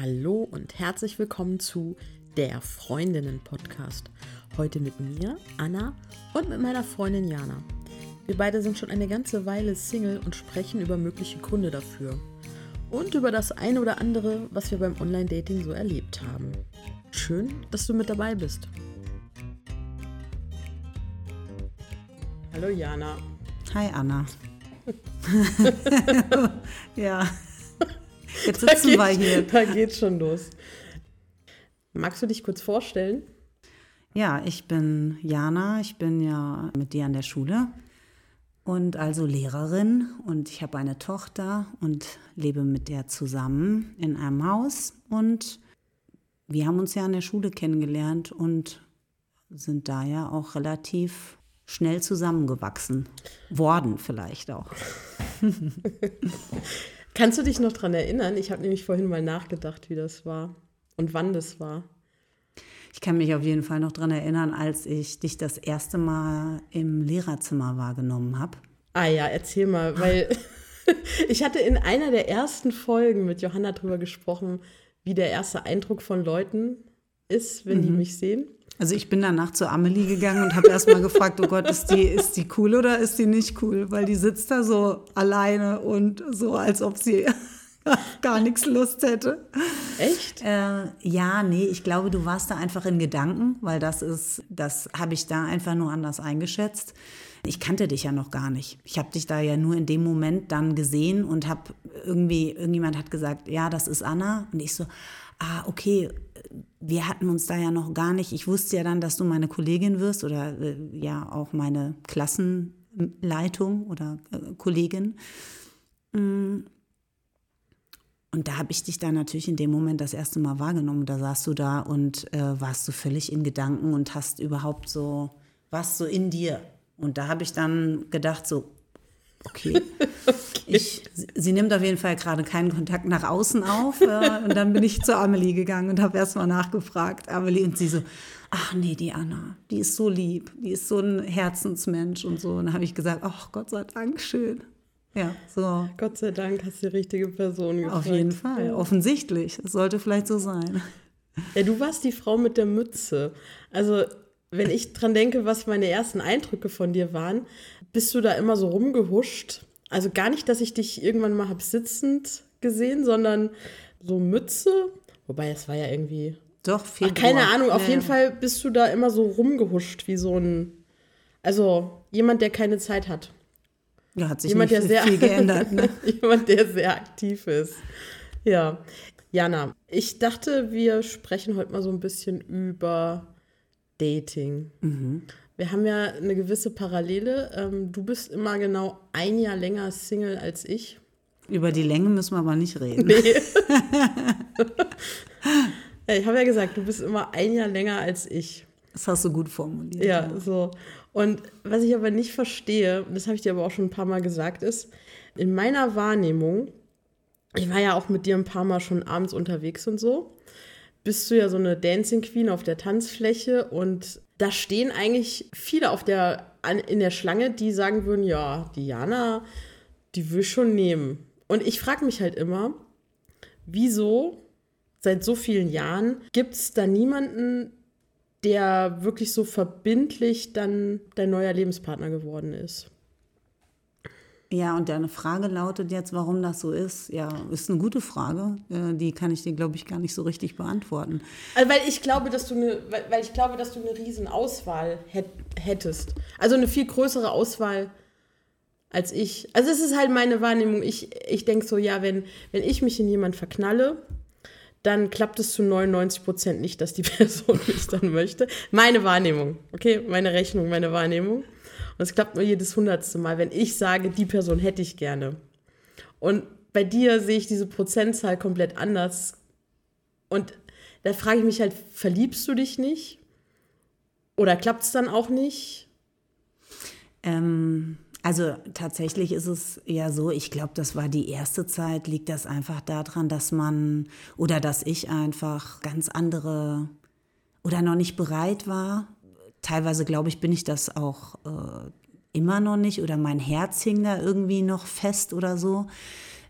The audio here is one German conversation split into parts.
Hallo und herzlich willkommen zu der Freundinnen-Podcast. Heute mit mir, Anna, und mit meiner Freundin Jana. Wir beide sind schon eine ganze Weile Single und sprechen über mögliche Gründe dafür. Und über das eine oder andere, was wir beim Online-Dating so erlebt haben. Schön, dass du mit dabei bist. Hallo Jana. Hi Anna. ja. Jetzt sitzen wir hier. Da geht's schon los. Magst du dich kurz vorstellen? Ja, ich bin Jana. Ich bin ja mit dir an der Schule und also Lehrerin und ich habe eine Tochter und lebe mit der zusammen in einem Haus und wir haben uns ja an der Schule kennengelernt und sind da ja auch relativ schnell zusammengewachsen worden vielleicht auch. Kannst du dich noch daran erinnern? Ich habe nämlich vorhin mal nachgedacht, wie das war und wann das war. Ich kann mich auf jeden Fall noch daran erinnern, als ich dich das erste Mal im Lehrerzimmer wahrgenommen habe. Ah ja, erzähl mal, weil ich hatte in einer der ersten Folgen mit Johanna darüber gesprochen, wie der erste Eindruck von Leuten ist, wenn mhm. die mich sehen. Also ich bin danach zu Amelie gegangen und habe erstmal gefragt, oh Gott, ist die, ist die cool oder ist die nicht cool? Weil die sitzt da so alleine und so, als ob sie gar nichts Lust hätte. Echt? Äh, ja, nee, ich glaube, du warst da einfach in Gedanken, weil das ist, das habe ich da einfach nur anders eingeschätzt. Ich kannte dich ja noch gar nicht. Ich habe dich da ja nur in dem Moment dann gesehen und habe irgendwie, irgendjemand hat gesagt, ja, das ist Anna. Und ich so, ah, okay, wir hatten uns da ja noch gar nicht, ich wusste ja dann, dass du meine Kollegin wirst oder äh, ja auch meine Klassenleitung oder äh, Kollegin. Mm. Und da habe ich dich dann natürlich in dem Moment das erste Mal wahrgenommen. Da saßt du da und äh, warst du völlig in Gedanken und hast überhaupt so, warst so in dir. Und da habe ich dann gedacht, so, okay. okay. Ich, sie nimmt auf jeden Fall gerade keinen Kontakt nach außen auf. Äh, und dann bin ich zu Amelie gegangen und habe erst mal nachgefragt. Amelie und sie so, ach nee, die Anna, die ist so lieb, die ist so ein Herzensmensch und so. Und dann habe ich gesagt, ach Gott sei Dank, schön. Ja, so. Gott sei Dank hast du die richtige Person gefragt. Auf jeden Fall, ja. offensichtlich. Es sollte vielleicht so sein. Ja, du warst die Frau mit der Mütze. Also, wenn ich dran denke, was meine ersten Eindrücke von dir waren, bist du da immer so rumgehuscht. Also gar nicht, dass ich dich irgendwann mal hab sitzend gesehen, sondern so Mütze. Wobei, es war ja irgendwie. Doch, viel. Ach, keine Ahnung, auf ja. jeden Fall bist du da immer so rumgehuscht, wie so ein. Also jemand, der keine Zeit hat. Ja, hat sich jemand, der sehr, viel geändert. Ne? jemand, der sehr aktiv ist. Ja. Jana, ich dachte, wir sprechen heute mal so ein bisschen über Dating. Mhm. Wir haben ja eine gewisse Parallele. Ähm, du bist immer genau ein Jahr länger Single als ich. Über die Länge müssen wir aber nicht reden. Nee. ich habe ja gesagt, du bist immer ein Jahr länger als ich. Das hast du gut formuliert. Ja, ja. so. Und was ich aber nicht verstehe, das habe ich dir aber auch schon ein paar Mal gesagt, ist, in meiner Wahrnehmung, ich war ja auch mit dir ein paar Mal schon abends unterwegs und so, bist du ja so eine Dancing Queen auf der Tanzfläche und da stehen eigentlich viele auf der, in der Schlange, die sagen würden, ja, Diana, die will schon nehmen. Und ich frage mich halt immer, wieso seit so vielen Jahren gibt es da niemanden, der wirklich so verbindlich dann dein neuer Lebenspartner geworden ist? Ja, und deine Frage lautet jetzt, warum das so ist. Ja, ist eine gute Frage. Äh, die kann ich dir, glaube ich, gar nicht so richtig beantworten. Also, weil ich glaube, dass du eine, weil, ich glaube, dass du eine riesen Auswahl hättest. Also eine viel größere Auswahl als ich. Also es ist halt meine Wahrnehmung. Ich, ich denke so, ja, wenn, wenn ich mich in jemanden verknalle, dann klappt es zu 99 Prozent nicht, dass die Person mich dann möchte. Meine Wahrnehmung, okay? Meine Rechnung, meine Wahrnehmung. Und es klappt nur jedes hundertste Mal, wenn ich sage, die Person hätte ich gerne. Und bei dir sehe ich diese Prozentzahl komplett anders. Und da frage ich mich halt, verliebst du dich nicht? Oder klappt es dann auch nicht? Ähm, also tatsächlich ist es ja so, ich glaube, das war die erste Zeit, liegt das einfach daran, dass man oder dass ich einfach ganz andere oder noch nicht bereit war, teilweise glaube ich, bin ich das auch äh, immer noch nicht oder mein Herz hing da irgendwie noch fest oder so.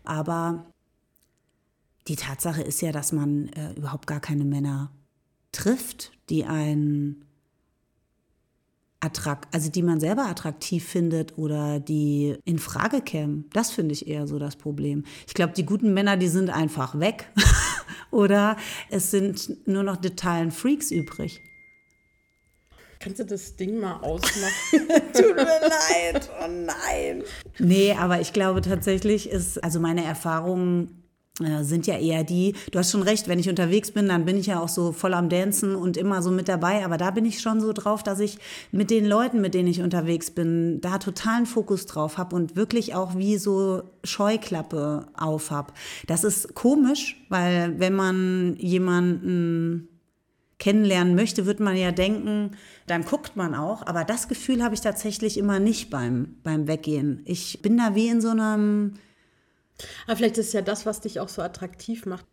Aber die Tatsache ist ja, dass man äh, überhaupt gar keine Männer trifft, die einen attrakt, also die man selber attraktiv findet oder die in Frage kämen. Das finde ich eher so das Problem. Ich glaube, die guten Männer, die sind einfach weg. oder es sind nur noch totalen Freaks übrig. Kannst du das Ding mal ausmachen? Tut mir leid, oh nein. Nee, aber ich glaube tatsächlich ist, also meine Erfahrungen äh, sind ja eher die, du hast schon recht, wenn ich unterwegs bin, dann bin ich ja auch so voll am Dancen und immer so mit dabei, aber da bin ich schon so drauf, dass ich mit den Leuten, mit denen ich unterwegs bin, da totalen Fokus drauf habe und wirklich auch wie so Scheuklappe auf habe. Das ist komisch, weil wenn man jemanden kennenlernen möchte, wird man ja denken, dann guckt man auch, aber das Gefühl habe ich tatsächlich immer nicht beim, beim Weggehen. Ich bin da wie in so einem aber vielleicht ist es ja das, was dich auch so attraktiv macht.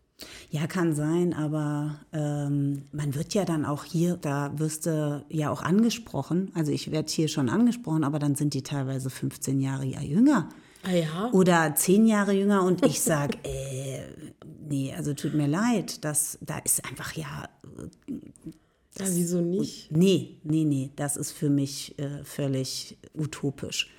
Ja, kann sein, aber ähm, man wird ja dann auch hier, da wirst du ja auch angesprochen. Also ich werde hier schon angesprochen, aber dann sind die teilweise 15 Jahre jünger. Ah ja. Oder 10 Jahre jünger und ich sage, äh, nee, also tut mir leid, das, da ist einfach ja. Das, ja, wieso nicht? Nee, nee, nee, das ist für mich äh, völlig utopisch.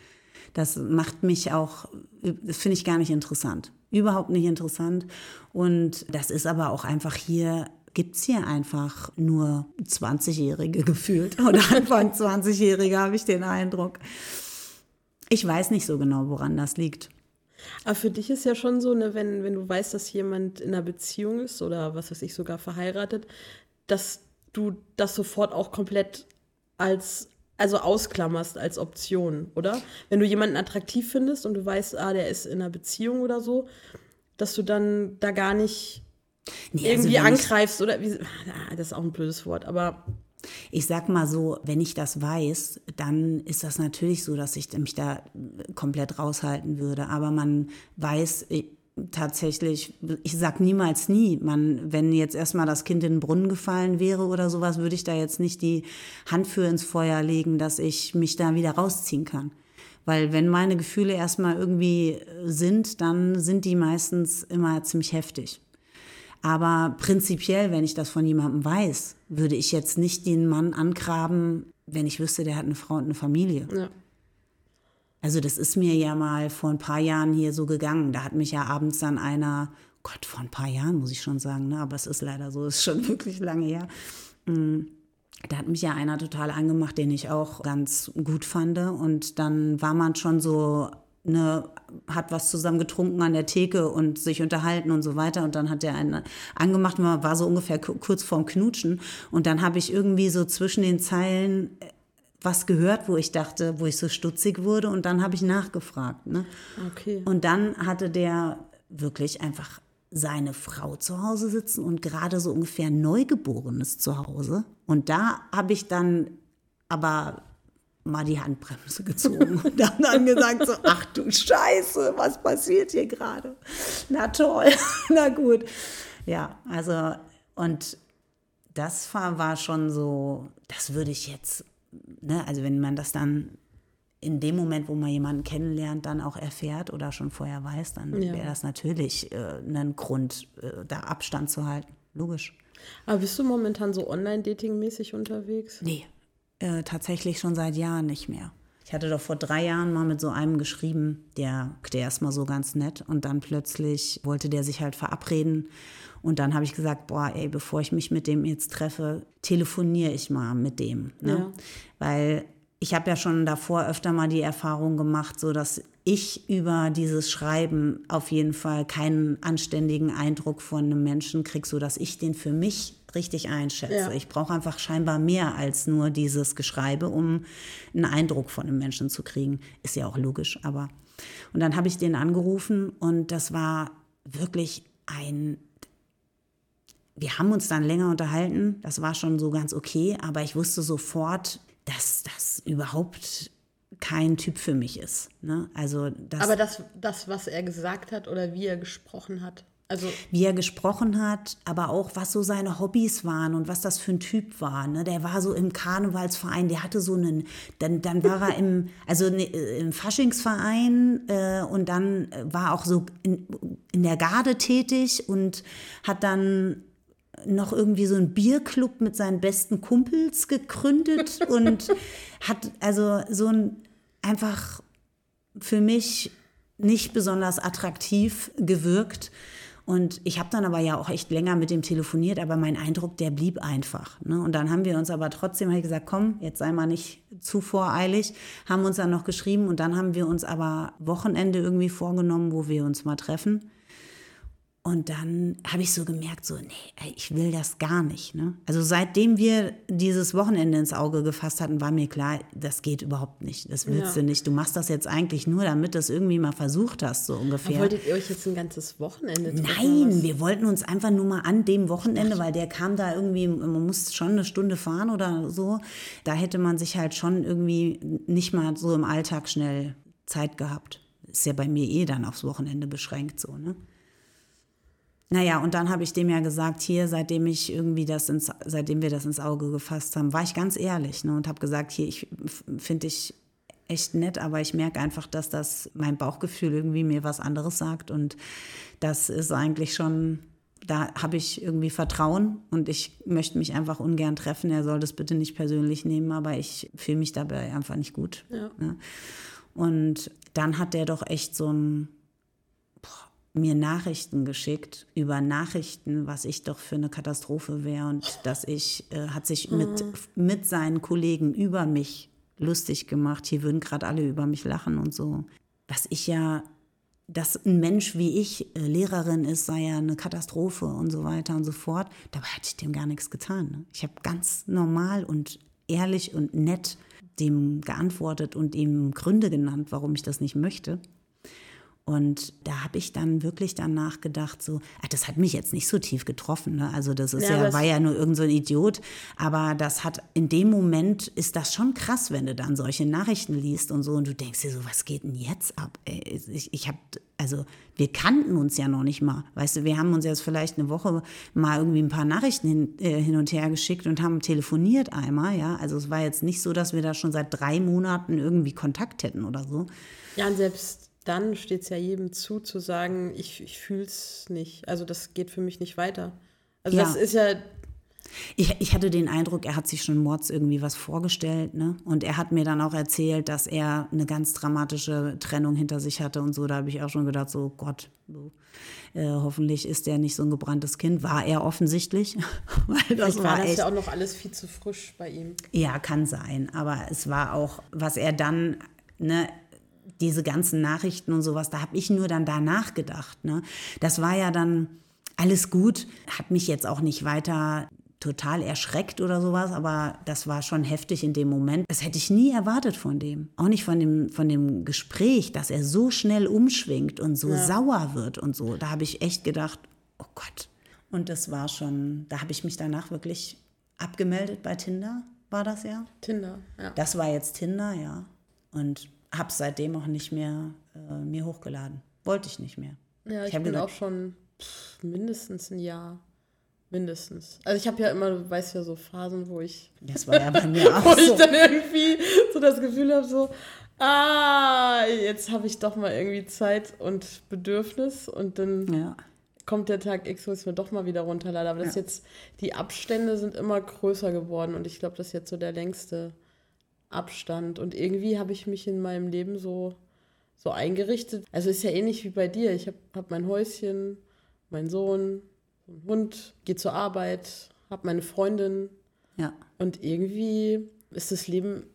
Das macht mich auch, das finde ich gar nicht interessant. Überhaupt nicht interessant. Und das ist aber auch einfach hier gibt es hier einfach nur 20-Jährige gefühlt oder Anfang 20-Jährige, habe ich den Eindruck. Ich weiß nicht so genau, woran das liegt. Aber für dich ist ja schon so, ne, wenn, wenn du weißt, dass jemand in einer Beziehung ist oder was weiß ich, sogar verheiratet, dass du das sofort auch komplett als also ausklammerst als Option, oder? Wenn du jemanden attraktiv findest und du weißt, ah, der ist in einer Beziehung oder so, dass du dann da gar nicht nee, also irgendwie angreifst oder wie, ah, das ist auch ein blödes Wort, aber ich sag mal so, wenn ich das weiß, dann ist das natürlich so, dass ich mich da komplett raushalten würde. Aber man weiß, tatsächlich, ich sag niemals nie, man, wenn jetzt erstmal das Kind in den Brunnen gefallen wäre oder sowas, würde ich da jetzt nicht die Hand für ins Feuer legen, dass ich mich da wieder rausziehen kann. Weil wenn meine Gefühle erstmal irgendwie sind, dann sind die meistens immer ziemlich heftig. Aber prinzipiell, wenn ich das von jemandem weiß, würde ich jetzt nicht den Mann angraben, wenn ich wüsste, der hat eine Frau und eine Familie. Ja. Also das ist mir ja mal vor ein paar Jahren hier so gegangen. Da hat mich ja abends dann einer, Gott, vor ein paar Jahren muss ich schon sagen, ne? aber es ist leider so, es ist schon wirklich lange her. Mm, da hat mich ja einer total angemacht, den ich auch ganz gut fand. Und dann war man schon so, ne, hat was zusammen getrunken an der Theke und sich unterhalten und so weiter. Und dann hat der einen angemacht, man war so ungefähr kurz vorm Knutschen. Und dann habe ich irgendwie so zwischen den Zeilen was gehört, wo ich dachte, wo ich so stutzig wurde und dann habe ich nachgefragt. Ne? Okay. Und dann hatte der wirklich einfach seine Frau zu Hause sitzen und gerade so ungefähr Neugeborenes zu Hause. Und da habe ich dann aber mal die Handbremse gezogen und dann, dann gesagt so, ach du Scheiße, was passiert hier gerade? Na toll, na gut. Ja, also und das war, war schon so, das würde ich jetzt ne, also wenn man das dann in dem Moment, wo man jemanden kennenlernt, dann auch erfährt oder schon vorher weiß, dann ja. wäre das natürlich äh, ein Grund, äh, da Abstand zu halten. Logisch. Aber bist du momentan so online-dating-mäßig unterwegs? Nee, äh, tatsächlich schon seit Jahren nicht mehr. Ich hatte doch vor drei Jahren mal mit so einem geschrieben, der, der ist mal so ganz nett und dann plötzlich wollte der sich halt verabreden und dann habe ich gesagt, boah, ey, bevor ich mich mit dem jetzt treffe, telefoniere ich mal mit dem. Ne? Ja. Weil ich habe ja schon davor öfter mal die Erfahrung gemacht, so dass ich über dieses Schreiben auf jeden Fall keinen anständigen Eindruck von einem Menschen kriege, so dass ich den für mich richtig einschätze. Ja. Ich brauche einfach scheinbar mehr als nur dieses Geschreibe, um einen Eindruck von einem Menschen zu kriegen. Ist ja auch logisch, aber und dann habe ich den angerufen und das war wirklich ein wir haben uns dann länger unterhalten, das war schon so ganz okay, aber ich wusste sofort, dass das überhaupt kein Typ für mich ist. Ne? Also das aber das, das, was er gesagt hat oder wie er gesprochen hat, Also wie er gesprochen hat, aber auch was so seine Hobbys waren und was das für ein Typ war. Ne? Der war so im Karnevalsverein, der hatte so einen, dann, dann war er im, also ne, im Faschingsverein äh, und dann war auch so in, in der Garde tätig und hat dann noch irgendwie so einen Bierclub mit seinen besten Kumpels gegründet und hat also so ein einfach für mich nicht besonders attraktiv gewirkt. Und ich habe dann aber ja auch echt länger mit dem telefoniert, aber mein Eindruck, der blieb einfach. Ne? Und dann haben wir uns aber trotzdem ich gesagt, komm, jetzt sei mal nicht zu voreilig, haben uns dann noch geschrieben und dann haben wir uns aber Wochenende irgendwie vorgenommen, wo wir uns mal treffen. Und dann habe ich so gemerkt, so, nee, ich will das gar nicht. Ne? Also seitdem wir dieses Wochenende ins Auge gefasst hatten, war mir klar, das geht überhaupt nicht. Das willst ja. du nicht. Du machst das jetzt eigentlich nur, damit du es irgendwie mal versucht hast, so ungefähr. Aber wolltet ihr euch jetzt ein ganzes Wochenende treffen? Nein, wir wollten uns einfach nur mal an dem Wochenende, weil der kam da irgendwie, man muss schon eine Stunde fahren oder so. Da hätte man sich halt schon irgendwie nicht mal so im Alltag schnell Zeit gehabt. Ist ja bei mir eh dann aufs Wochenende beschränkt so, ne? Naja, und dann habe ich dem ja gesagt, hier, seitdem ich irgendwie das ins, seitdem wir das ins Auge gefasst haben, war ich ganz ehrlich ne, und habe gesagt, hier, ich finde ich echt nett, aber ich merke einfach, dass das mein Bauchgefühl irgendwie mir was anderes sagt und das ist eigentlich schon, da habe ich irgendwie Vertrauen und ich möchte mich einfach ungern treffen. Er soll das bitte nicht persönlich nehmen, aber ich fühle mich dabei einfach nicht gut. Ja. Ne? Und dann hat der doch echt so ein mir Nachrichten geschickt über Nachrichten, was ich doch für eine Katastrophe wäre und dass ich, äh, hat sich mit, mit seinen Kollegen über mich lustig gemacht. Hier würden gerade alle über mich lachen und so. Was ich ja, dass ein Mensch wie ich äh, Lehrerin ist, sei ja eine Katastrophe und so weiter und so fort. Dabei hatte ich dem gar nichts getan. Ne? Ich habe ganz normal und ehrlich und nett dem geantwortet und ihm Gründe genannt, warum ich das nicht möchte. Und da habe ich dann wirklich danach gedacht, so, ach, das hat mich jetzt nicht so tief getroffen. Ne? Also das ist ja, ja war ja nur irgendein so Idiot. Aber das hat in dem Moment ist das schon krass, wenn du dann solche Nachrichten liest und so und du denkst dir so, was geht denn jetzt ab? Ey, ich, ich habe also wir kannten uns ja noch nicht mal. Weißt du, wir haben uns jetzt vielleicht eine Woche mal irgendwie ein paar Nachrichten hin, äh, hin, und her geschickt und haben telefoniert einmal, ja. Also es war jetzt nicht so, dass wir da schon seit drei Monaten irgendwie Kontakt hätten oder so. Ja, und selbst dann steht es ja jedem zu, zu sagen, ich, ich fühle es nicht. Also das geht für mich nicht weiter. Also ja. das ist ja. Ich, ich hatte den Eindruck, er hat sich schon Mords irgendwie was vorgestellt, ne? Und er hat mir dann auch erzählt, dass er eine ganz dramatische Trennung hinter sich hatte und so. Da habe ich auch schon gedacht, so Gott, so, äh, hoffentlich ist er nicht so ein gebranntes Kind. War er offensichtlich. Weil das war, war das echt, ja auch noch alles viel zu frisch bei ihm. Ja, kann sein. Aber es war auch, was er dann, ne, diese ganzen Nachrichten und sowas, da habe ich nur dann danach gedacht. Ne? Das war ja dann alles gut, hat mich jetzt auch nicht weiter total erschreckt oder sowas, aber das war schon heftig in dem Moment. Das hätte ich nie erwartet von dem. Auch nicht von dem, von dem Gespräch, dass er so schnell umschwingt und so ja. sauer wird und so. Da habe ich echt gedacht, oh Gott. Und das war schon, da habe ich mich danach wirklich abgemeldet bei Tinder, war das ja? Tinder, ja. Das war jetzt Tinder, ja. Und habe seitdem auch nicht mehr äh, mir hochgeladen. Wollte ich nicht mehr. Ja, ich, ich bin gesagt, auch schon pff, mindestens ein Jahr. Mindestens. Also ich habe ja immer, du weißt ja, so Phasen, wo ich. Das war ja bei mir auch. wo so. ich dann irgendwie so das Gefühl habe, so, ah, jetzt habe ich doch mal irgendwie Zeit und Bedürfnis und dann ja. kommt der Tag X, wo ich es mir doch mal wieder runterlade. Aber das ja. jetzt, die Abstände sind immer größer geworden und ich glaube, das ist jetzt so der längste Abstand. Und irgendwie habe ich mich in meinem Leben so, so eingerichtet. Also ist ja ähnlich wie bei dir. Ich habe hab mein Häuschen, meinen Sohn, einen Hund, gehe zur Arbeit, habe meine Freundin. Ja. Und irgendwie ist das Leben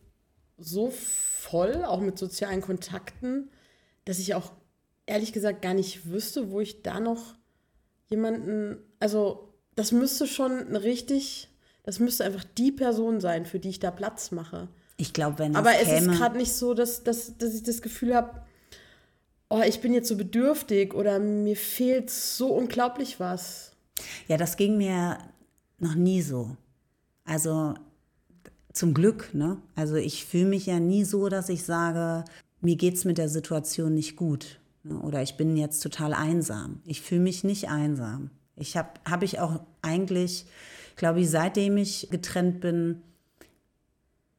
so voll, auch mit sozialen Kontakten, dass ich auch ehrlich gesagt gar nicht wüsste, wo ich da noch jemanden, also das müsste schon richtig, das müsste einfach die Person sein, für die ich da Platz mache. Ich glaube, wenn es Aber es ist gerade nicht so, dass, dass, dass ich das Gefühl habe, oh, ich bin jetzt so bedürftig oder mir fehlt so unglaublich was. Ja, das ging mir noch nie so. Also zum Glück, ne? Also ich fühle mich ja nie so, dass ich sage, mir geht es mit der Situation nicht gut. Ne? Oder ich bin jetzt total einsam. Ich fühle mich nicht einsam. Ich habe hab ich auch eigentlich, glaube ich, seitdem ich getrennt bin,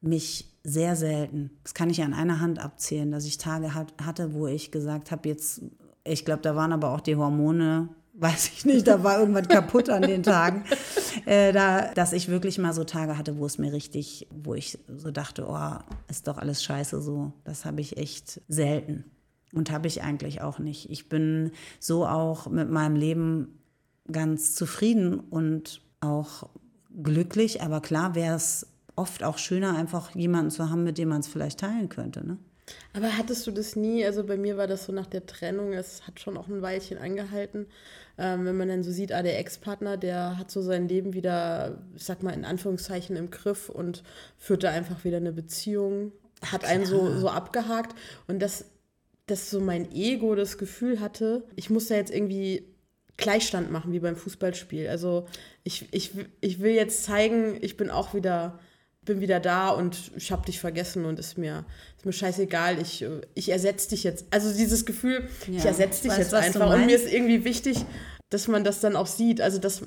mich sehr selten, das kann ich an einer Hand abzählen, dass ich Tage hat, hatte, wo ich gesagt habe, jetzt, ich glaube, da waren aber auch die Hormone, weiß ich nicht, da war irgendwas kaputt an den Tagen, äh, da, dass ich wirklich mal so Tage hatte, wo es mir richtig, wo ich so dachte, oh, ist doch alles scheiße so. Das habe ich echt selten. Und habe ich eigentlich auch nicht. Ich bin so auch mit meinem Leben ganz zufrieden und auch glücklich. Aber klar wäre es oft auch schöner, einfach jemanden zu haben, mit dem man es vielleicht teilen könnte. Ne? Aber hattest du das nie? Also bei mir war das so nach der Trennung, es hat schon auch ein Weilchen angehalten. Ähm, wenn man dann so sieht, ah, der Ex-Partner, der hat so sein Leben wieder, ich sag mal in Anführungszeichen, im Griff und führte einfach wieder eine Beziehung, hat einen so, so abgehakt. Und das dass so mein Ego das Gefühl hatte, ich muss da jetzt irgendwie Gleichstand machen wie beim Fußballspiel. Also ich, ich, ich will jetzt zeigen, ich bin auch wieder, bin wieder da und ich habe dich vergessen und ist mir, ist mir scheißegal, ich, ich ersetze dich jetzt. Also dieses Gefühl, ja, ich ersetze dich jetzt einfach. Und mir ist irgendwie wichtig, dass man das dann auch sieht. Also das,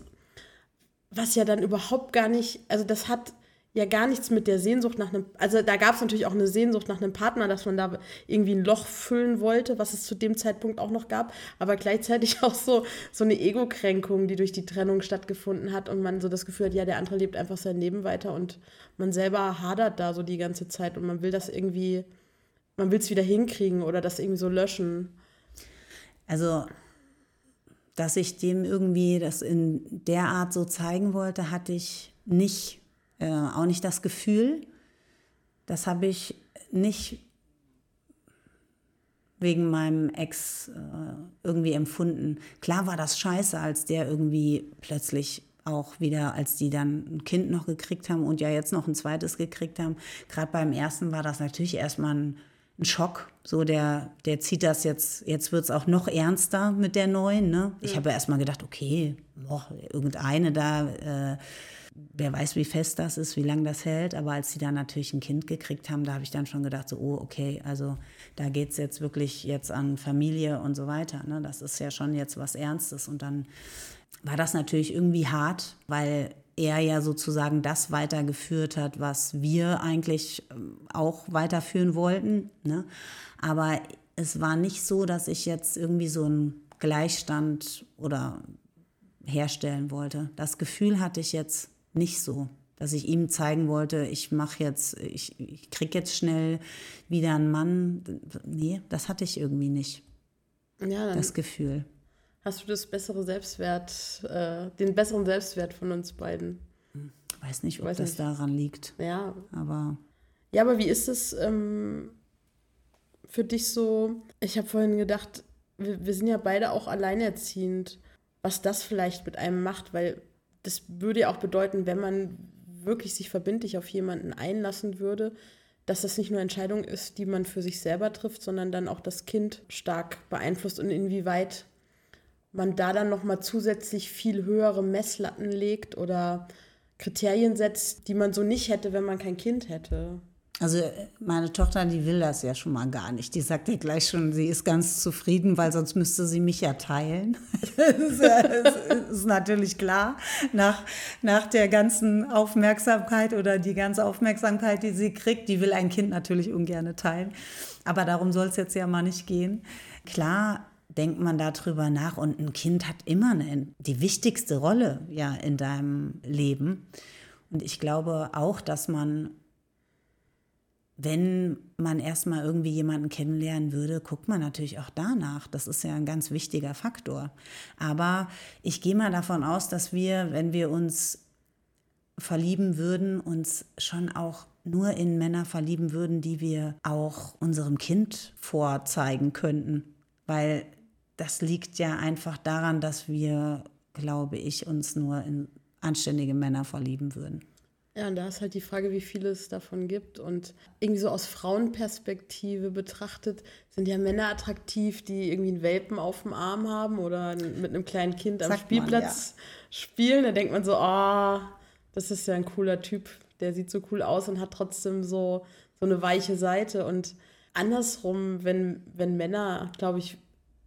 was ja dann überhaupt gar nicht, also das hat ja gar nichts mit der Sehnsucht nach einem, also da gab es natürlich auch eine Sehnsucht nach einem Partner, dass man da irgendwie ein Loch füllen wollte, was es zu dem Zeitpunkt auch noch gab, aber gleichzeitig auch so, so eine Ego-Kränkung, die durch die Trennung stattgefunden hat und man so das Gefühl hat, ja, der andere lebt einfach sein Leben weiter und man selber hadert da so die ganze Zeit und man will das irgendwie, man will es wieder hinkriegen oder das irgendwie so löschen. Also dass ich dem irgendwie das in der Art so zeigen wollte, hatte ich nicht äh, auch nicht das Gefühl. Das habe ich nicht wegen meinem Ex äh, irgendwie empfunden. Klar war das scheiße, als der irgendwie plötzlich auch wieder, als die dann ein Kind noch gekriegt haben und ja jetzt noch ein zweites gekriegt haben. Gerade beim ersten war das natürlich erstmal ein, ein Schock. So, der, der zieht das jetzt, jetzt wird es auch noch ernster mit der neuen. Ne? Ich ja. habe erstmal gedacht, okay, boah, irgendeine da. Äh, wer weiß, wie fest das ist, wie lange das hält. Aber als sie dann natürlich ein Kind gekriegt haben, da habe ich dann schon gedacht, so, oh, okay, also da geht es jetzt wirklich jetzt an Familie und so weiter. Ne? Das ist ja schon jetzt was Ernstes. Und dann war das natürlich irgendwie hart, weil er ja sozusagen das weitergeführt hat, was wir eigentlich ähm, auch weiterführen wollten. Ne? Aber es war nicht so, dass ich jetzt irgendwie so einen Gleichstand oder herstellen wollte. Das Gefühl hatte ich jetzt nicht so. Dass ich ihm zeigen wollte, ich mache jetzt, ich, ich krieg jetzt schnell wieder einen Mann. Nee, das hatte ich irgendwie nicht. Ja, das Gefühl. Hast du das bessere Selbstwert, äh, den besseren Selbstwert von uns beiden? Weiß nicht, ob Weiß das nicht. daran liegt. Ja. Aber. Ja, aber wie ist es ähm, für dich so? Ich habe vorhin gedacht, wir, wir sind ja beide auch alleinerziehend, was das vielleicht mit einem macht, weil das würde ja auch bedeuten, wenn man wirklich sich verbindlich auf jemanden einlassen würde, dass das nicht nur Entscheidung ist, die man für sich selber trifft, sondern dann auch das Kind stark beeinflusst und inwieweit man da dann noch mal zusätzlich viel höhere Messlatten legt oder Kriterien setzt, die man so nicht hätte, wenn man kein Kind hätte. Also meine Tochter, die will das ja schon mal gar nicht. Die sagt ja gleich schon, sie ist ganz zufrieden, weil sonst müsste sie mich ja teilen. das, ist, das ist natürlich klar. Nach, nach der ganzen Aufmerksamkeit oder die ganze Aufmerksamkeit, die sie kriegt, die will ein Kind natürlich ungern teilen. Aber darum soll es jetzt ja mal nicht gehen. Klar denkt man darüber nach und ein Kind hat immer eine, die wichtigste Rolle ja in deinem Leben. Und ich glaube auch, dass man wenn man erstmal irgendwie jemanden kennenlernen würde, guckt man natürlich auch danach. Das ist ja ein ganz wichtiger Faktor. Aber ich gehe mal davon aus, dass wir, wenn wir uns verlieben würden, uns schon auch nur in Männer verlieben würden, die wir auch unserem Kind vorzeigen könnten. Weil das liegt ja einfach daran, dass wir, glaube ich, uns nur in anständige Männer verlieben würden. Ja, und da ist halt die Frage, wie viele es davon gibt. Und irgendwie so aus Frauenperspektive betrachtet, sind ja Männer attraktiv, die irgendwie einen Welpen auf dem Arm haben oder mit einem kleinen Kind am Sagt Spielplatz man, ja. spielen. Da denkt man so, ah, oh, das ist ja ein cooler Typ, der sieht so cool aus und hat trotzdem so, so eine weiche Seite. Und andersrum, wenn, wenn Männer, glaube ich,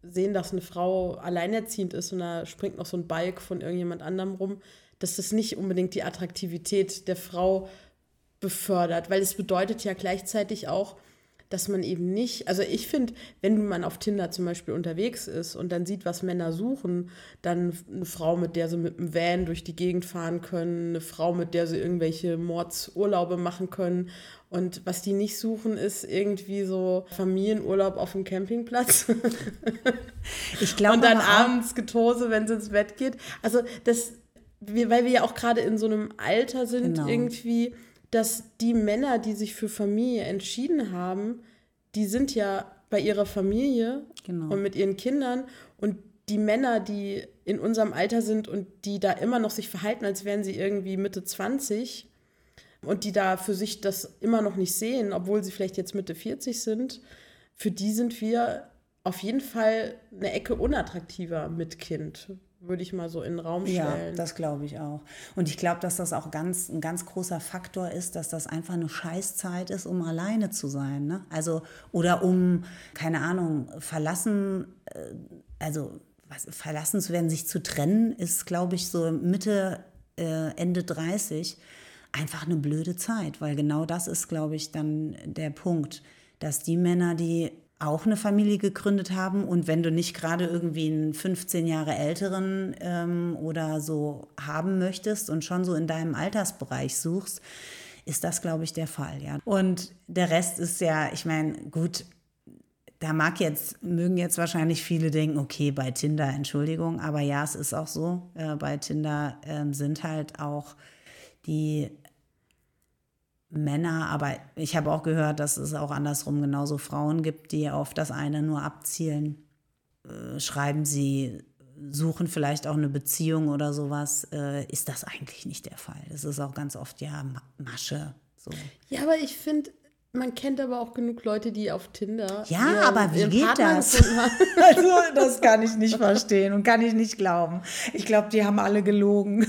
sehen, dass eine Frau alleinerziehend ist und da springt noch so ein Balk von irgendjemand anderem rum, dass das nicht unbedingt die Attraktivität der Frau befördert, weil es bedeutet ja gleichzeitig auch, dass man eben nicht, also ich finde, wenn man auf Tinder zum Beispiel unterwegs ist und dann sieht, was Männer suchen, dann eine Frau, mit der sie mit einem Van durch die Gegend fahren können, eine Frau, mit der sie irgendwelche Mordsurlaube machen können. Und was die nicht suchen, ist irgendwie so Familienurlaub auf dem Campingplatz. ich glaube. Und dann abends Getose, wenn es ins Bett geht. Also das, weil wir ja auch gerade in so einem Alter sind, genau. irgendwie dass die Männer, die sich für Familie entschieden haben, die sind ja bei ihrer Familie genau. und mit ihren Kindern und die Männer, die in unserem Alter sind und die da immer noch sich verhalten, als wären sie irgendwie Mitte 20 und die da für sich das immer noch nicht sehen, obwohl sie vielleicht jetzt Mitte 40 sind, für die sind wir auf jeden Fall eine Ecke unattraktiver mit Kind, würde ich mal so in den Raum stellen. Ja, das glaube ich auch. Und ich glaube, dass das auch ganz, ein ganz großer Faktor ist, dass das einfach eine Scheißzeit ist, um alleine zu sein. Ne? Also, oder um, keine Ahnung, verlassen, äh, also was, verlassen zu werden, sich zu trennen, ist, glaube ich, so Mitte, äh, Ende 30 einfach eine blöde Zeit, weil genau das ist, glaube ich, dann der Punkt, dass die Männer, die auch eine Familie gegründet haben und wenn du nicht gerade irgendwie einen 15 Jahre älteren ähm, oder so haben möchtest und schon so in deinem Altersbereich suchst, ist das, glaube ich, der Fall. Ja. Und der Rest ist ja, ich meine, gut, da mag jetzt, mögen jetzt wahrscheinlich viele denken, okay, bei Tinder, Entschuldigung, aber ja, es ist auch so, äh, bei Tinder äh, sind halt auch die Männer, aber ich habe auch gehört, dass es auch andersrum genauso Frauen gibt, die auf das eine nur abzielen. Äh, schreiben sie, suchen vielleicht auch eine Beziehung oder sowas, äh, ist das eigentlich nicht der Fall. Das ist auch ganz oft ja Masche. So. Ja, aber ich finde, man kennt aber auch genug Leute, die auf Tinder. Ja, aber wie geht Partner das? also, das kann ich nicht verstehen und kann ich nicht glauben. Ich glaube, die haben alle gelogen.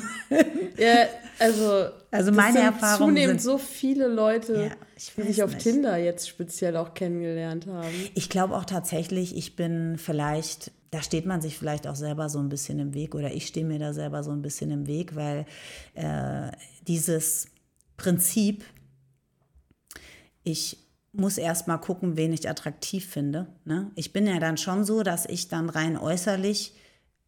ja, also. Also meine Erfahrung zunehmend sind, so viele Leute, ja, die sich auf nicht. Tinder jetzt speziell auch kennengelernt haben. Ich glaube auch tatsächlich, ich bin vielleicht, da steht man sich vielleicht auch selber so ein bisschen im Weg oder ich stehe mir da selber so ein bisschen im Weg, weil äh, dieses Prinzip, ich muss erst mal gucken, wen ich attraktiv finde. Ne? Ich bin ja dann schon so, dass ich dann rein äußerlich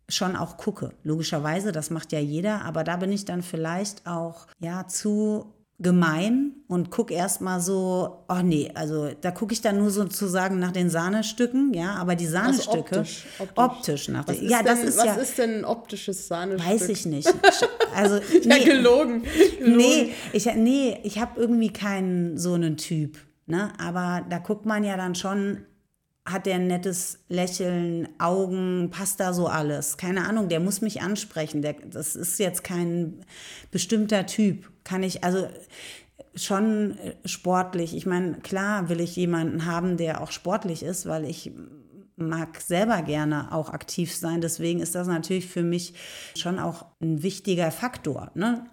schon auch gucke. Logischerweise, das macht ja jeder, aber da bin ich dann vielleicht auch ja zu gemein und gucke erstmal so, oh nee, also da gucke ich dann nur sozusagen nach den Sahnestücken, ja, aber die Sahnestücke also optisch, optisch. optisch nach den, ja, das ist was ja Was ist denn ein optisches Sahnestück? Weiß ich nicht. Also nee, ja, gelogen. gelogen. Nee, ich nee, ich habe irgendwie keinen so einen Typ, ne, aber da guckt man ja dann schon hat der ein nettes Lächeln, Augen, passt da so alles? Keine Ahnung, der muss mich ansprechen. Der, das ist jetzt kein bestimmter Typ. Kann ich, also schon sportlich. Ich meine, klar will ich jemanden haben, der auch sportlich ist, weil ich mag selber gerne auch aktiv sein. Deswegen ist das natürlich für mich schon auch ein wichtiger Faktor. Ne?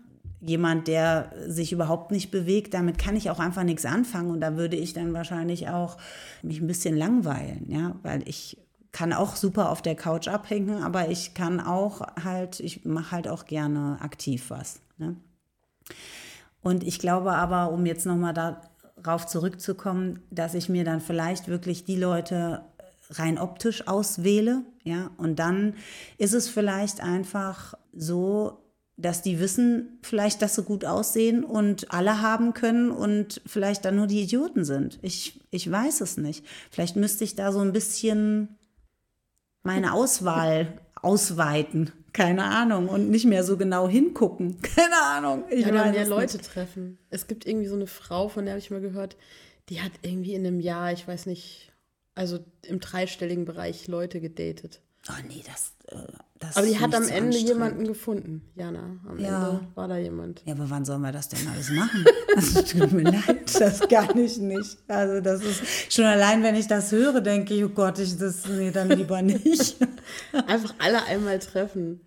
Jemand, der sich überhaupt nicht bewegt, damit kann ich auch einfach nichts anfangen und da würde ich dann wahrscheinlich auch mich ein bisschen langweilen, ja, weil ich kann auch super auf der Couch abhängen, aber ich kann auch halt, ich mache halt auch gerne aktiv was. Ne? Und ich glaube aber, um jetzt nochmal darauf zurückzukommen, dass ich mir dann vielleicht wirklich die Leute rein optisch auswähle, ja, und dann ist es vielleicht einfach so, dass die wissen vielleicht, dass sie gut aussehen und alle haben können und vielleicht dann nur die Idioten sind. Ich, ich weiß es nicht. Vielleicht müsste ich da so ein bisschen meine Auswahl ausweiten. Keine Ahnung. Und nicht mehr so genau hingucken. Keine Ahnung. Ich ja, mehr Leute nicht. treffen. Es gibt irgendwie so eine Frau, von der habe ich mal gehört, die hat irgendwie in einem Jahr, ich weiß nicht, also im dreistelligen Bereich Leute gedatet. Oh nee, das, äh, das Aber die hat am Ende jemanden gefunden, Jana. Am ja. Ende war da jemand. Ja, aber wann sollen wir das denn alles machen? Also tut mir leid, das kann ich nicht. Also das ist schon allein, wenn ich das höre, denke ich, oh Gott, ich das nee, dann lieber nicht. Einfach alle einmal treffen.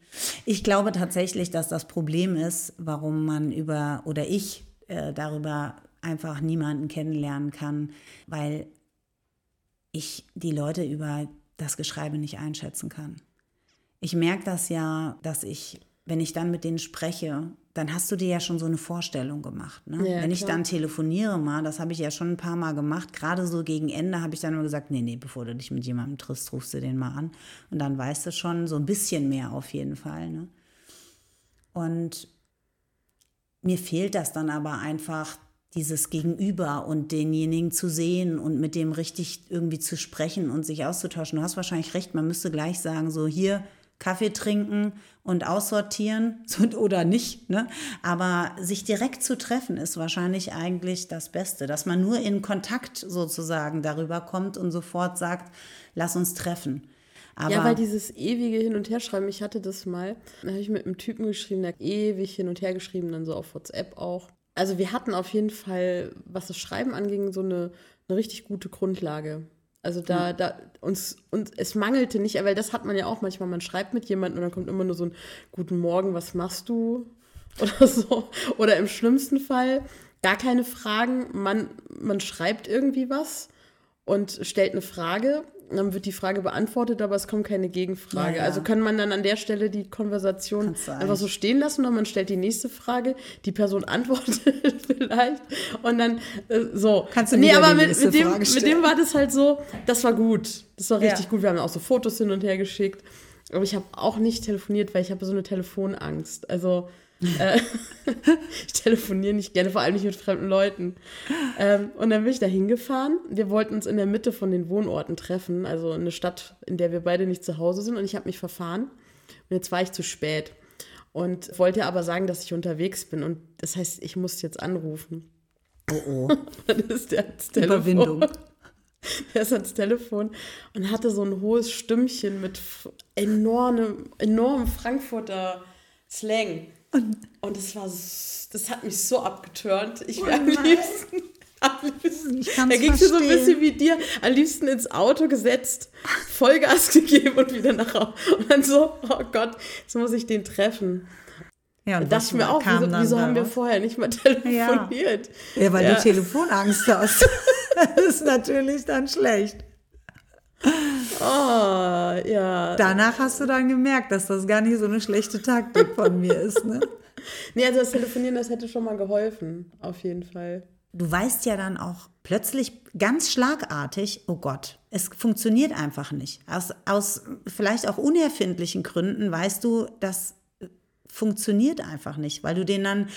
Ich glaube tatsächlich, dass das Problem ist, warum man über oder ich äh, darüber einfach niemanden kennenlernen kann, weil ich die Leute über das Geschreibe nicht einschätzen kann. Ich merke das ja, dass ich, wenn ich dann mit denen spreche, dann hast du dir ja schon so eine Vorstellung gemacht. Ne? Ja, wenn ich klar. dann telefoniere mal, das habe ich ja schon ein paar Mal gemacht, gerade so gegen Ende habe ich dann immer gesagt, nee, nee, bevor du dich mit jemandem triffst, rufst du den mal an. Und dann weißt du schon so ein bisschen mehr auf jeden Fall. Ne? Und mir fehlt das dann aber einfach, dieses Gegenüber und denjenigen zu sehen und mit dem richtig irgendwie zu sprechen und sich auszutauschen. Du hast wahrscheinlich recht, man müsste gleich sagen, so hier Kaffee trinken und aussortieren so, oder nicht. Ne? Aber sich direkt zu treffen ist wahrscheinlich eigentlich das Beste, dass man nur in Kontakt sozusagen darüber kommt und sofort sagt, lass uns treffen. Aber Ja, weil dieses ewige Hin- und Herschreiben, ich hatte das mal, da habe ich mit einem Typen geschrieben, der hat ewig hin und her geschrieben, dann so auf WhatsApp auch. Also wir hatten auf jeden Fall, was das Schreiben anging, so eine, eine richtig gute Grundlage. Also da, da uns, uns, es mangelte nicht, weil das hat man ja auch manchmal, man schreibt mit jemandem und dann kommt immer nur so ein Guten Morgen, was machst du? Oder so. Oder im schlimmsten Fall gar keine Fragen, man, man schreibt irgendwie was und stellt eine Frage, dann wird die Frage beantwortet, aber es kommt keine Gegenfrage. Ja, ja. Also kann man dann an der Stelle die Konversation einfach so stehen lassen und man stellt die nächste Frage, die Person antwortet vielleicht und dann äh, so. Kannst du nee, aber mit, mit, dem, mit dem war das halt so, das war gut. Das war richtig Ja. gut. Wir haben auch so Fotos hin und her geschickt. Aber ich habe auch nicht telefoniert, weil ich habe so eine Telefonangst. Also äh, ich telefoniere nicht gerne, vor allem nicht mit fremden Leuten. Ähm, und dann bin ich da hingefahren. Wir wollten uns in der Mitte von den Wohnorten treffen, also eine Stadt, in der wir beide nicht zu Hause sind. Und ich habe mich verfahren. Und jetzt war ich zu spät. Und wollte aber sagen, dass ich unterwegs bin. Und das heißt, ich musste jetzt anrufen. oh, oh. Dann ist der ans Telefon. Überwindung. Der ist ans Telefon und hatte so ein hohes Stimmchen mit enormem, enormem Frankfurter Slang. Und das war, das hat mich so abgeturnt. Ich wäre am nein. liebsten, am liebsten, da ging es so ein bisschen wie dir, am liebsten ins Auto gesetzt, Vollgas gegeben und wieder nach Hause. Und dann so, oh Gott, jetzt muss ich den treffen. Ja, Da und dachte was ich mir auch, wieso, wieso haben wir vorher nicht mal telefoniert? Ja, weil Ja. du Telefonangst hast. das ist natürlich dann schlecht. Oh, ja. Danach hast du dann gemerkt, dass das gar nicht so eine schlechte Taktik von mir ist. Ne? Nee, also das Telefonieren, das hätte schon mal geholfen, auf jeden Fall. Du weißt ja dann auch plötzlich ganz schlagartig, oh Gott, es funktioniert einfach nicht. Aus, aus vielleicht auch unerfindlichen Gründen weißt du, das funktioniert einfach nicht, weil du den dann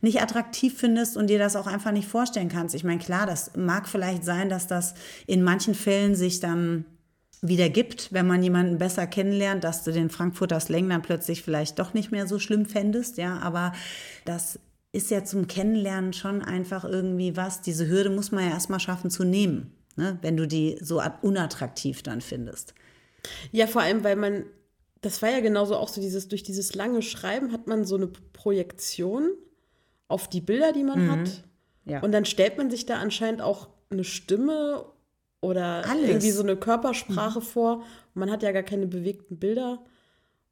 nicht attraktiv findest und dir das auch einfach nicht vorstellen kannst. Ich meine, klar, das mag vielleicht sein, dass das in manchen Fällen sich dann wieder gibt, wenn man jemanden besser kennenlernt, dass du den Frankfurter Slang dann plötzlich vielleicht doch nicht mehr so schlimm fändest, ja, aber das ist ja zum Kennenlernen schon einfach irgendwie was. Diese Hürde muss man ja erstmal schaffen zu nehmen, ne? wenn du die so at- unattraktiv dann findest. Ja, vor allem, weil man, das war ja genauso auch so dieses, durch dieses lange Schreiben hat man so eine Projektion auf die Bilder, die man hat. Ja. Und dann stellt man sich da anscheinend auch eine Stimme oder Alles. irgendwie so eine Körpersprache vor. Und man hat ja gar keine bewegten Bilder.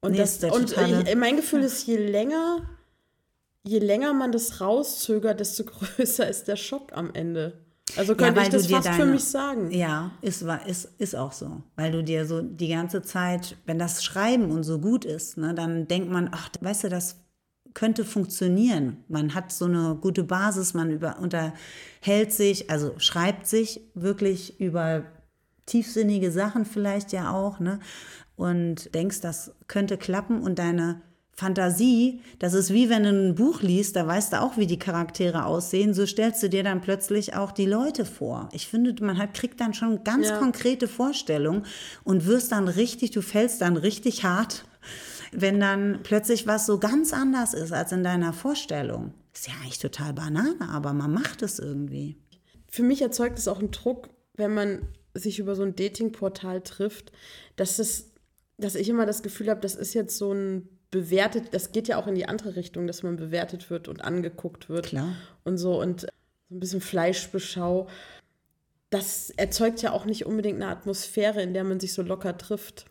Und, Nee, das, und totale- ich, mein Gefühl ist, je länger, je länger man das rauszögert, desto größer ist der Schock am Ende. Also könnte weil ich das fast für deine- mich sagen. Ja, ist, ist, ist auch so. Weil du dir so die ganze Zeit, wenn das Schreiben und so gut ist, ne, dann denkt man, ach, weißt du, das könnte funktionieren. Man hat so eine gute Basis, man über, unterhält sich, also schreibt sich wirklich über tiefsinnige Sachen vielleicht ja auch, ne? Und denkst, das könnte klappen und deine Fantasie, das ist wie wenn du ein Buch liest, da weißt du auch, wie die Charaktere aussehen, so stellst du dir dann plötzlich auch die Leute vor. Ich finde, man hat, kriegt dann schon ganz Ja. konkrete Vorstellungen und wirst dann richtig, du fällst dann richtig hart, wenn dann plötzlich was so ganz anders ist als in deiner Vorstellung. Ist ja eigentlich total Banane, aber man macht es irgendwie. für mich erzeugt es auch einen Druck, wenn man sich über so ein Datingportal trifft, dass es, dass ich immer das Gefühl habe, das ist jetzt so ein bewertet, das geht ja auch in die andere Richtung, dass man bewertet wird und angeguckt wird Klar. und so und so ein bisschen Fleischbeschau. Das erzeugt ja auch nicht unbedingt eine Atmosphäre, in der man sich so locker trifft.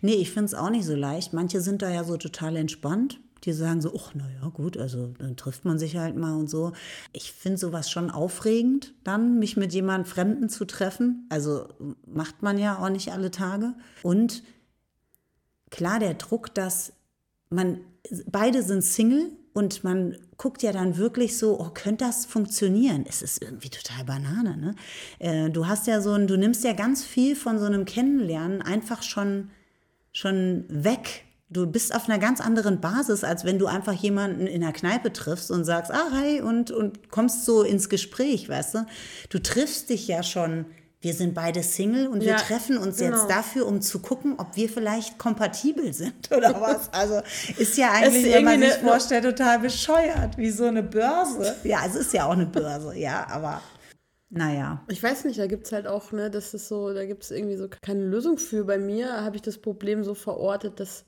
Nee, ich finde es auch nicht so leicht. Manche sind da ja so total entspannt. die sagen so, ach, naja, gut, also dann trifft man sich halt mal und so. Ich finde sowas schon aufregend, dann mich mit jemandem Fremden zu treffen. Also macht man ja auch nicht alle Tage. Und klar, der Druck, dass man, beide sind Single und man guckt ja dann wirklich so, oh, könnte das funktionieren? Es ist irgendwie total Banane, ne? Äh, du hast ja so ein, du nimmst ja ganz viel von so einem Kennenlernen einfach schon, schon weg du bist auf einer ganz anderen Basis, als wenn du einfach jemanden in der Kneipe triffst und sagst, ah, hi, und, und kommst so ins Gespräch, weißt du? Du triffst dich ja schon, wir sind beide Single und ja, wir treffen uns genau. jetzt dafür, um zu gucken, ob wir vielleicht kompatibel sind oder was. Also ist ja eigentlich, wenn man sich vorstellt, total bescheuert, wie so eine Börse. Ja, es ist ja auch eine Börse, ja, aber naja. Ich weiß nicht, da gibt es halt auch, ne, das ist so, da gibt es irgendwie so keine Lösung für. Bei mir habe ich das Problem so verortet, dass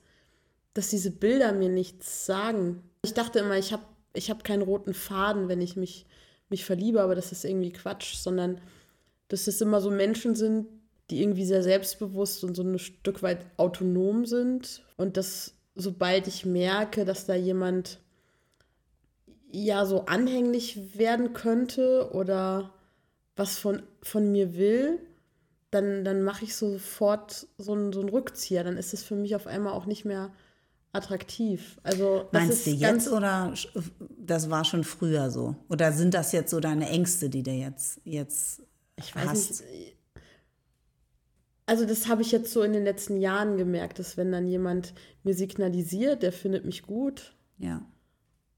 dass diese Bilder mir nichts sagen. Ich dachte immer, ich habe ich hab keinen roten Faden, wenn ich mich, mich verliebe, aber das ist irgendwie Quatsch, sondern dass es immer so Menschen sind, die irgendwie sehr selbstbewusst und so ein Stück weit autonom sind. Und dass sobald ich merke, dass da jemand ja so anhänglich werden könnte oder was von, von mir will, dann, dann mache ich sofort so einen, so einen Rückzieher. Dann ist es für mich auf einmal auch nicht mehr attraktiv. Also meinst du jetzt oder das war schon früher so? Oder sind das jetzt so deine Ängste, die du jetzt jetzt ich weiß hast? nicht. Also das habe ich jetzt so in den letzten Jahren gemerkt, dass wenn dann jemand mir signalisiert, der findet mich gut. Ja.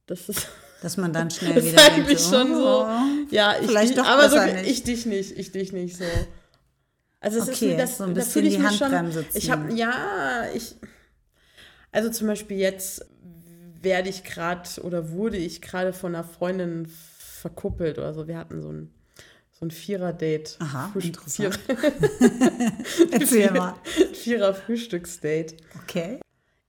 Das ist dass man dann schnell das wieder denkt, mich schon oh, so. Ja, ich vielleicht doch aber so, ich dich nicht, ich dich nicht so. Also es okay, ist das, so ein bisschen die Handbremse schon, Ich habe ja, ich also zum Beispiel jetzt werde ich gerade oder wurde ich gerade von einer Freundin verkuppelt oder so. Wir hatten so ein, so ein Vierer-Date. Aha, Frühst interessant. Vier Erzähl mal. Vierer-Frühstücksdate. Okay.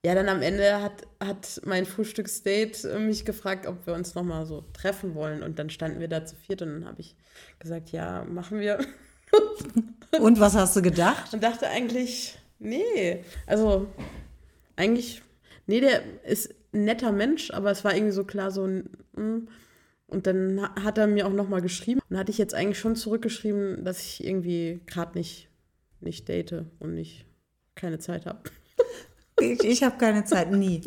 Ja, dann am Ende hat, hat mein Frühstücksdate mich gefragt, ob wir uns nochmal so treffen wollen. Und dann standen wir da zu viert und dann habe ich gesagt, ja, machen wir. und was hast du gedacht? Und dachte eigentlich, nee. Also eigentlich, nee, der ist ein netter Mensch, aber es war irgendwie so klar, so ein. Mm. Und dann hat er mir auch nochmal geschrieben. Und hatte ich jetzt eigentlich schon zurückgeschrieben, dass ich irgendwie gerade nicht, nicht date und nicht keine Zeit habe. Ich, ich habe keine Zeit, nie.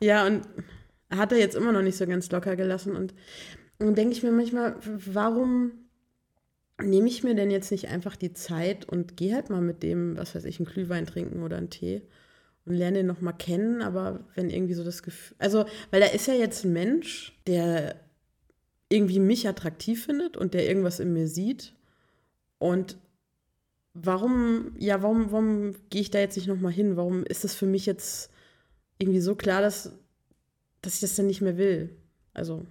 Ja, und hat er jetzt immer noch nicht so ganz locker gelassen. Und dann denke ich mir manchmal, warum nehme ich mir denn jetzt nicht einfach die Zeit und gehe halt mal mit dem, was weiß ich, einen Glühwein trinken oder einen Tee und lerne ihn nochmal kennen, aber wenn irgendwie so das Gefühl, also, weil da ist ja jetzt ein Mensch, der irgendwie mich attraktiv findet und der irgendwas in mir sieht und warum, ja, warum, warum gehe ich da jetzt nicht nochmal hin? Warum ist das für mich jetzt irgendwie so klar, dass, dass ich das dann nicht mehr will? Also.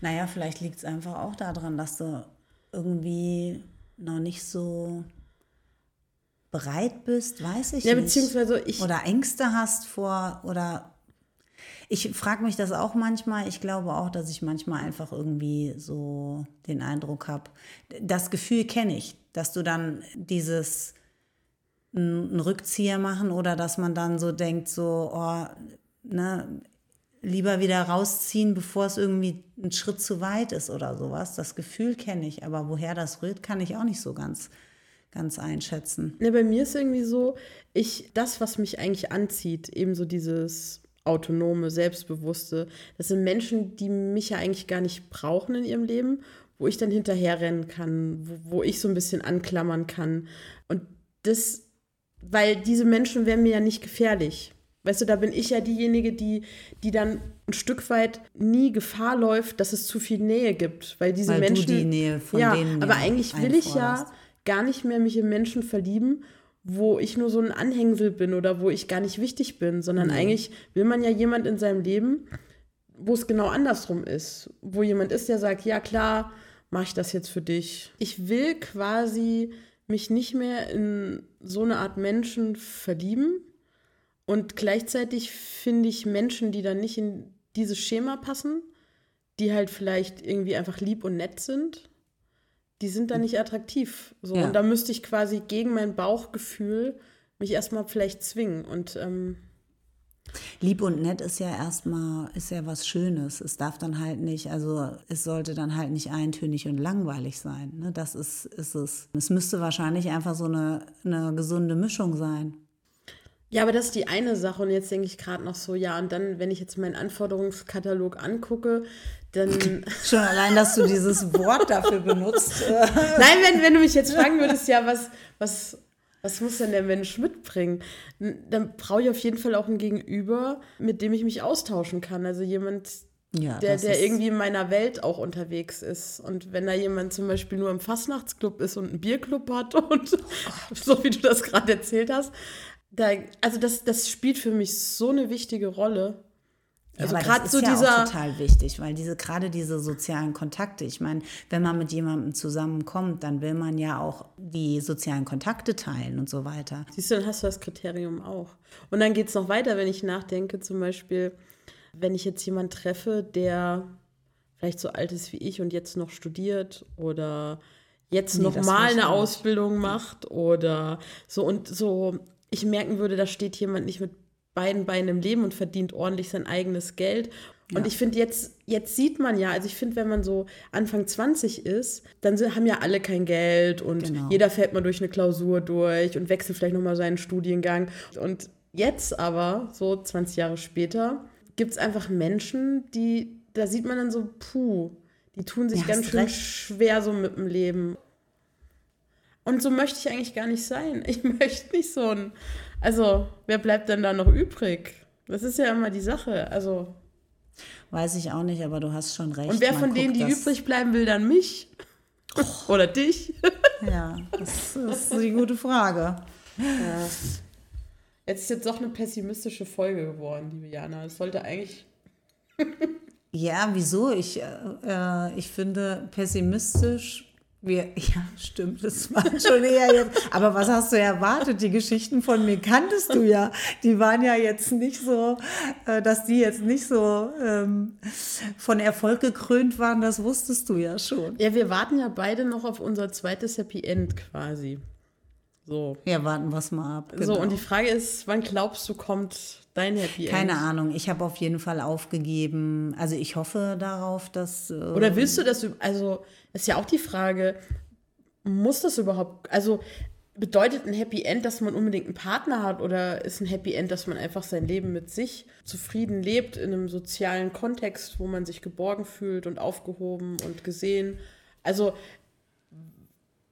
Naja, vielleicht liegt es einfach auch daran, dass du irgendwie noch nicht so bereit bist, weiß ich ja, nicht. Beziehungsweise ich oder Ängste hast vor oder ich frage mich das auch manchmal. Ich glaube auch, dass ich manchmal einfach irgendwie so den Eindruck habe, das Gefühl kenne ich, dass du dann dieses einen Rückzieher machen oder dass man dann so denkt, so, oh, ne, lieber wieder rausziehen, bevor es irgendwie ein Schritt zu weit ist oder sowas. Das Gefühl kenne ich, aber woher das rührt, kann ich auch nicht so ganz, ganz einschätzen. Ne, bei mir ist irgendwie so, ich, das, was mich eigentlich anzieht, eben so dieses autonome, selbstbewusste, das sind Menschen, die mich ja eigentlich gar nicht brauchen in ihrem Leben, wo ich dann hinterherrennen kann, wo, wo ich so ein bisschen anklammern kann. Und das, weil diese Menschen wären mir ja nicht gefährlich. Weißt du, da bin ich ja diejenige, die, die dann ein Stück weit nie Gefahr läuft, dass es zu viel Nähe gibt. Weil diese weil Menschen. Du die Nähe von ja, denen aber eigentlich will ich ja gar nicht mehr mich in Menschen verlieben, wo ich nur so ein Anhängsel bin oder wo ich gar nicht wichtig bin, sondern nee. eigentlich will man ja jemand in seinem Leben, wo es genau andersrum ist. Wo jemand ist, der sagt, ja klar, mache ich das jetzt für dich. Ich will quasi mich nicht mehr in so eine Art Menschen verlieben, und gleichzeitig finde ich Menschen, die dann nicht in dieses Schema passen, die halt vielleicht irgendwie einfach lieb und nett sind, die sind dann nicht attraktiv. So. Ja. Und da müsste ich quasi gegen mein Bauchgefühl mich erstmal vielleicht zwingen. Und ähm, Lieb und nett ist ja erstmal, ist ja was Schönes. Es darf dann halt nicht, also es sollte dann halt nicht eintönig und langweilig sein. Ne? Das ist, ist es. Es müsste wahrscheinlich einfach so eine, eine gesunde Mischung sein. Ja, aber das ist die eine Sache. Und jetzt denke ich gerade noch so, ja, und dann, wenn ich jetzt meinen Anforderungskatalog angucke, dann. Schon allein, dass du dieses Wort dafür benutzt. Nein, wenn, wenn du mich jetzt fragen würdest, ja, was, was, was muss denn der Mensch mitbringen? Dann brauche ich auf jeden Fall auch ein Gegenüber, mit dem ich mich austauschen kann. Also jemand, ja, der, der irgendwie in meiner Welt auch unterwegs ist. Und wenn da jemand zum Beispiel nur im Fastnachtsclub ist und einen Bierclub hat und so wie du das gerade erzählt hast, da, also das, das spielt für mich so eine wichtige Rolle. Also ja, gerade so ja dieser total wichtig, weil diese gerade diese sozialen Kontakte. Ich meine, wenn man mit jemandem zusammenkommt, dann will man ja auch die sozialen Kontakte teilen und so weiter. Siehst du, dann hast du das Kriterium auch. Und dann geht es noch weiter, wenn ich nachdenke, zum Beispiel, wenn ich jetzt jemanden treffe, der vielleicht so alt ist wie ich und jetzt noch studiert oder jetzt nee, noch mal eine Ausbildung macht oder so und so ich merken würde, da steht jemand nicht mit beiden Beinen im Leben und verdient ordentlich sein eigenes Geld. Und ja. ich finde, jetzt, jetzt sieht man ja, also ich finde, wenn man so Anfang 20 ist, dann sind, haben ja alle kein Geld und genau. jeder fällt mal durch eine Klausur durch und wechselt vielleicht nochmal seinen Studiengang. Und jetzt aber, so 20 Jahre später, gibt es einfach Menschen, die, da sieht man dann so, puh, die tun sich ja, ganz schön recht. schwer so mit dem Leben. Und so möchte ich eigentlich gar nicht sein. Ich möchte nicht so ein. Also, wer bleibt denn da noch übrig? Das ist ja immer die Sache. Also. Weiß ich auch nicht, aber du hast schon recht. Und wer von denen, die übrig bleiben, will dann mich? Oder dich? Ja, das, ist eine gute Frage. Ja. Jetzt ist jetzt doch eine pessimistische Folge geworden, liebe Jana. Es sollte eigentlich. ja, wieso? Ich, äh, ich finde pessimistisch wir, ja, stimmt, das war schon eher jetzt. Aber was hast du erwartet? Die Geschichten von mir kanntest du ja. Die waren ja jetzt nicht so, äh, dass die jetzt nicht so ähm, von Erfolg gekrönt waren, das wusstest du ja schon. Ja, wir warten ja beide noch auf unser zweites Happy End quasi. So. Ja, warten wir es mal ab. Genau. So, und die Frage ist, wann glaubst du, kommt dein Happy End? Keine Ahnung. Ich habe auf jeden Fall aufgegeben. Also ich hoffe darauf, dass. Äh, Oder willst du, dass du, also ist ja auch die Frage, muss das überhaupt, also bedeutet ein Happy End, dass man unbedingt einen Partner hat oder ist ein Happy End, dass man einfach sein Leben mit sich zufrieden lebt in einem sozialen Kontext, wo man sich geborgen fühlt und aufgehoben und gesehen? Also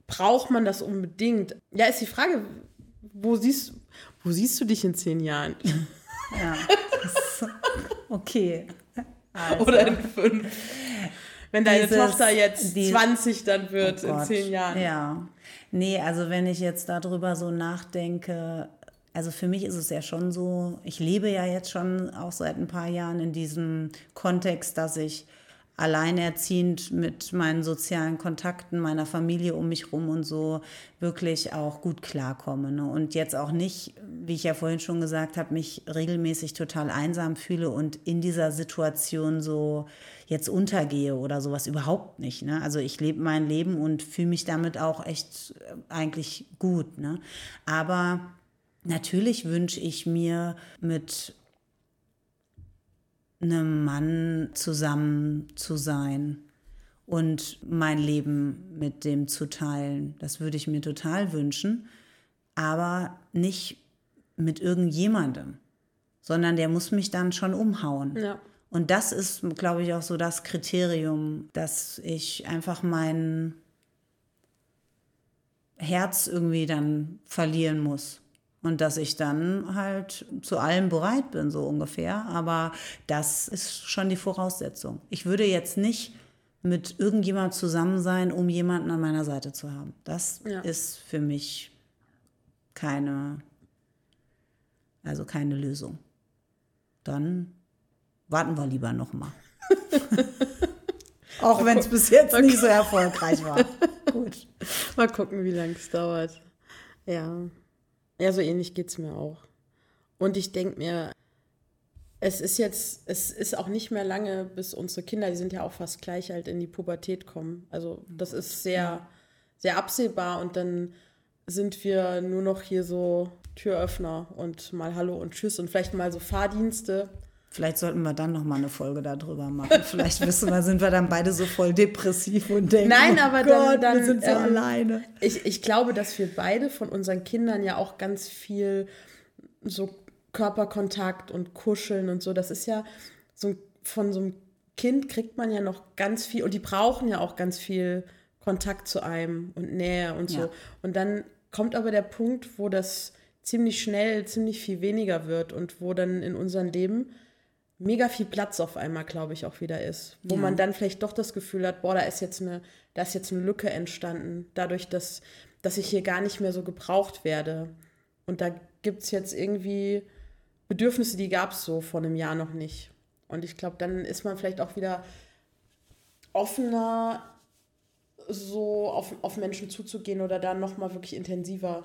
braucht man das unbedingt? Ja, ist die Frage, wo siehst, wo siehst du dich in zehn Jahren? Ja, okay. Also. Oder in fünf. Wenn deine Dieses, Tochter jetzt die, 20 dann wird oh in zehn Jahren. Ja. Nee, also wenn ich jetzt darüber so nachdenke, also für mich ist es ja schon so, ich lebe ja jetzt schon auch seit ein paar Jahren in diesem Kontext, dass ich alleinerziehend mit meinen sozialen Kontakten, meiner Familie um mich rum und so wirklich auch gut klarkomme. Ne? Und jetzt auch nicht, wie ich ja vorhin schon gesagt habe, mich regelmäßig total einsam fühle und in dieser Situation so jetzt untergehe oder sowas überhaupt nicht. Ne? Also ich lebe mein Leben und fühle mich damit auch echt äh, eigentlich gut. Ne? Aber natürlich wünsche ich mir mit einem Mann zusammen zu sein und mein Leben mit dem zu teilen. Das würde ich mir total wünschen, aber nicht mit irgendjemandem, sondern der muss mich dann schon umhauen. Ja. Und das ist, glaube ich, auch so das Kriterium, dass ich einfach mein Herz irgendwie dann verlieren muss und dass ich dann halt zu allem bereit bin, so ungefähr. Aber das ist schon die Voraussetzung. Ich würde jetzt nicht mit irgendjemand zusammen sein, um jemanden an meiner Seite zu haben. Das ja. ist für mich keine, also keine Lösung. Dann warten wir lieber noch mal. Auch wenn es bis jetzt nicht so erfolgreich war. Gut. Mal gucken, wie lange es dauert. Ja. Ja, so ähnlich geht es mir auch. Und ich denke mir, es ist jetzt, es ist auch nicht mehr lange, bis unsere Kinder, die sind ja auch fast gleich halt in die Pubertät kommen. Also das ist sehr, sehr absehbar und dann sind wir nur noch hier so Türöffner und mal Hallo und Tschüss und vielleicht mal so Fahrdienste. Vielleicht sollten wir dann noch mal eine Folge darüber machen. Vielleicht wissen wir, sind wir dann beide so voll depressiv und denken, Nein, aber oh Gott, dann, dann wir sind so ähm, alleine. Ich, ich glaube, dass wir beide von unseren Kindern ja auch ganz viel so Körperkontakt und Kuscheln und so. Das ist ja so von so einem Kind kriegt man ja noch ganz viel und die brauchen ja auch ganz viel Kontakt zu einem und Nähe und so. Ja. Und dann kommt aber der Punkt, wo das ziemlich schnell, ziemlich viel weniger wird und wo dann in unserem Leben mega viel Platz auf einmal, glaube ich, auch wieder ist. Wo Ja. man dann vielleicht doch das Gefühl hat, boah, da ist jetzt eine, da ist jetzt eine Lücke entstanden, dadurch, dass, dass ich hier gar nicht mehr so gebraucht werde. Und da gibt es jetzt irgendwie Bedürfnisse, die gab es so vor einem Jahr noch nicht. Und ich glaube, dann ist man vielleicht auch wieder offener, so auf, auf Menschen zuzugehen oder dann nochmal wirklich intensiver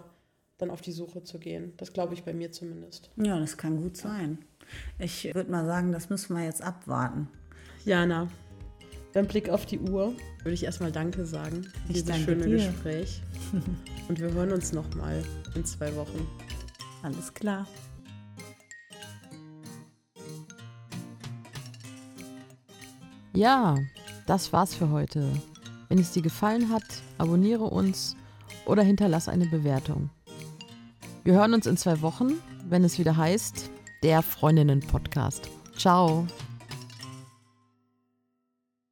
dann auf die Suche zu gehen. Das glaube ich bei mir zumindest. Ja, das kann gut sein. Ich würde mal sagen, das müssen wir jetzt abwarten. Jana, beim Blick auf die Uhr würde ich erstmal Danke sagen für Ich dieses danke schöne dir. Gespräch. Und wir hören uns nochmal in zwei Wochen. Alles klar. Ja, das war's für heute. Wenn es dir gefallen hat, abonniere uns oder hinterlass eine Bewertung. Wir hören uns in zwei Wochen, wenn es wieder heißt, der Freundinnen-Podcast. Ciao.